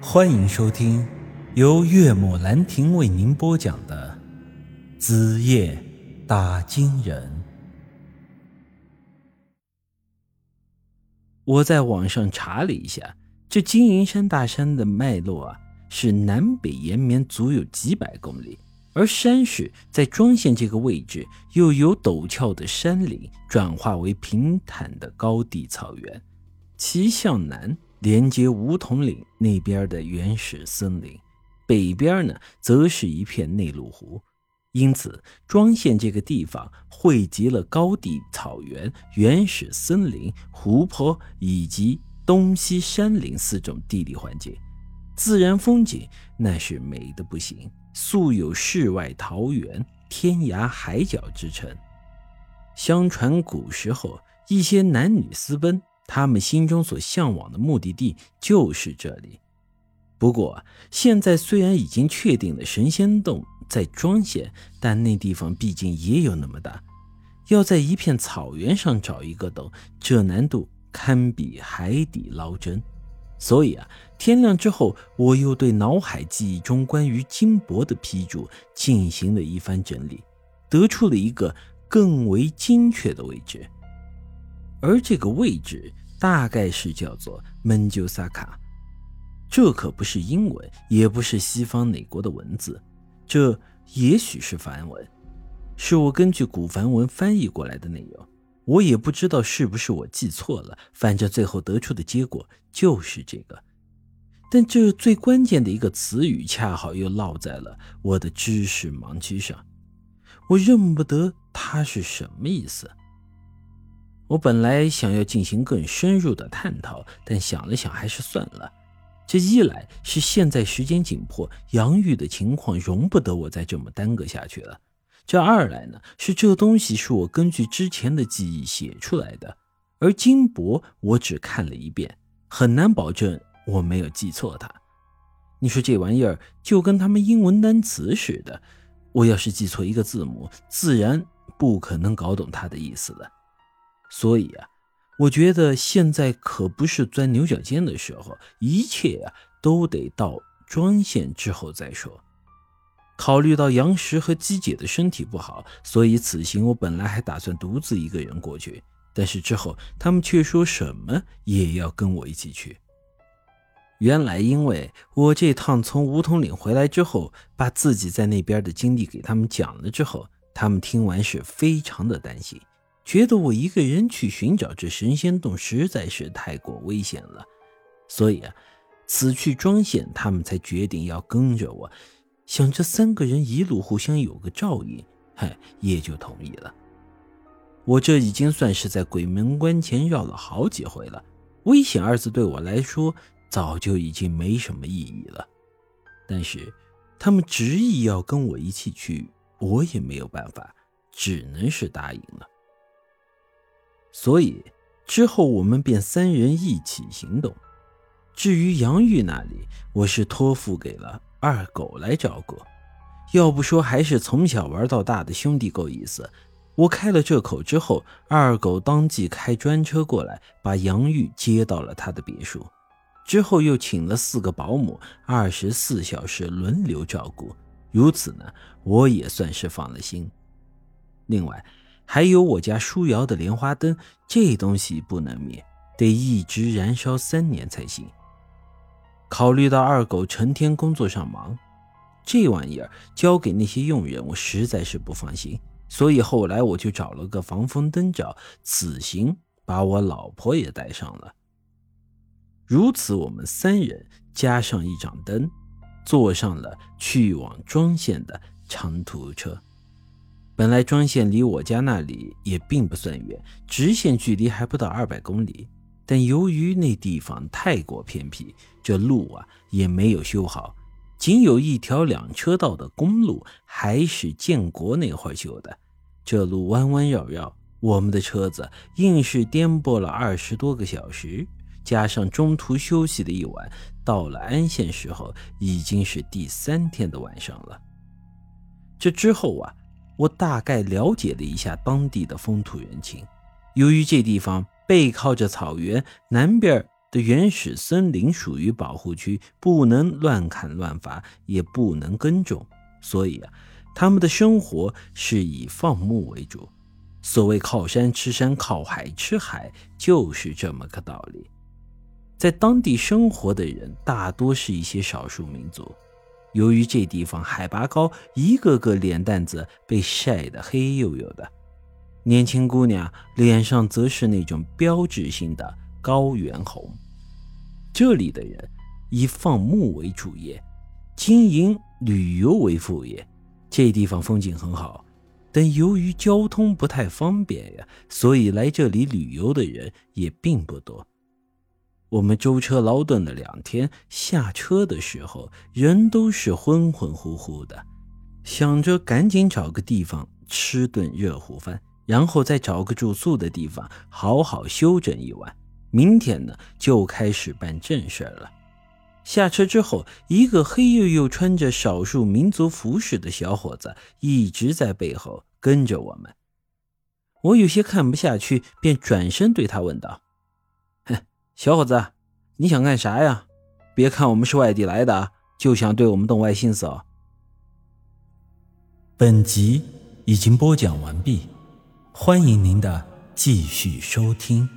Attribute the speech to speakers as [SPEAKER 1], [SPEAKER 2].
[SPEAKER 1] 欢迎收听由岳母兰亭为您播讲的《子夜打金人》。我在网上查了一下，这金银山大山的脉络啊，是南北延绵足有几百公里，而山势在庄县这个位置，又由陡峭的山岭转化为平坦的高地草原，其向南。连接梧桐岭那边的原始森林，北边呢则是一片内陆湖，因此庄县这个地方汇集了高地草原、原始森林、湖泊以及东西山林四种地理环境，自然风景那是美的不行，素有“世外桃源，天涯海角”之称。相传古时候一些男女私奔。他们心中所向往的目的地就是这里。不过，现在虽然已经确定了神仙洞在庄县，但那地方毕竟也有那么大，要在一片草原上找一个洞，这难度堪比海底捞针。所以啊，天亮之后，我又对脑海记忆中关于金箔的批注进行了一番整理，得出了一个更为精确的位置。而这个位置大概是叫做门鸠萨卡，这可不是英文，也不是西方哪国的文字，这也许是梵文，是我根据古梵文翻译过来的内容。我也不知道是不是我记错了，反正最后得出的结果就是这个。但这最关键的一个词语，恰好又落在了我的知识盲区上，我认不得它是什么意思。我本来想要进行更深入的探讨，但想了想，还是算了。这一来是现在时间紧迫，杨玉的情况容不得我再这么耽搁下去了；这二来呢，是这东西是我根据之前的记忆写出来的，而金箔我只看了一遍，很难保证我没有记错它。你说这玩意儿就跟他们英文单词似的，我要是记错一个字母，自然不可能搞懂它的意思了。所以啊，我觉得现在可不是钻牛角尖的时候，一切啊都得到庄县之后再说。考虑到杨石和姬姐的身体不好，所以此行我本来还打算独自一个人过去，但是之后他们却说什么也要跟我一起去。原来因为我这趟从梧桐岭回来之后，把自己在那边的经历给他们讲了之后，他们听完是非常的担心。觉得我一个人去寻找这神仙洞实在是太过危险了，所以啊，此去庄县，他们才决定要跟着我，想这三个人一路互相有个照应，嗨，也就同意了。我这已经算是在鬼门关前绕了好几回了，危险二字对我来说早就已经没什么意义了。但是他们执意要跟我一起去，我也没有办法，只能是答应了。所以之后我们便三人一起行动。至于杨玉那里，我是托付给了二狗来照顾。要不说还是从小玩到大的兄弟够意思。我开了这口之后，二狗当即开专车过来，把杨玉接到了他的别墅。之后又请了四个保姆，二十四小时轮流照顾。如此呢，我也算是放了心。另外。还有我家舒瑶的莲花灯，这东西不能灭，得一直燃烧三年才行。考虑到二狗成天工作上忙，这玩意儿交给那些佣人，我实在是不放心。所以后来我就找了个防风灯罩，此行把我老婆也带上了。如此，我们三人加上一盏灯，坐上了去往庄县的长途车。本来庄县离我家那里也并不算远，直线距离还不到二百公里。但由于那地方太过偏僻，这路啊也没有修好，仅有一条两车道的公路，还是建国那会儿修的。这路弯弯绕绕，我们的车子硬是颠簸了二十多个小时，加上中途休息的一晚，到了安县时候已经是第三天的晚上了。这之后啊。我大概了解了一下当地的风土人情。由于这地方背靠着草原，南边的原始森林属于保护区，不能乱砍乱伐，也不能耕种，所以啊，他们的生活是以放牧为主。所谓靠山吃山，靠海吃海，就是这么个道理。在当地生活的人大多是一些少数民族，由于这地方海拔高，一个个脸蛋子被晒得黑黝黝的，年轻姑娘脸上则是那种标志性的高原红。这里的人以放牧为主业，经营旅游为副业。这地方风景很好。但由于交通不太方便呀，所以来这里旅游的人也并不多。我们舟车劳顿了两天，下车的时候人都是昏昏乎乎的，想着赶紧找个地方吃顿热乎饭，然后再找个住宿的地方好好休整一晚。明天呢，就开始办正事了。下车之后，一个黑黝黝、穿着少数民族服饰的小伙子一直在背后跟着我们。我有些看不下去，便转身对他问道：“，小伙子，你想干啥呀？别看我们是外地来的，就想对我们动歪心思哦。”
[SPEAKER 2] 本集已经播讲完毕，欢迎您的继续收听。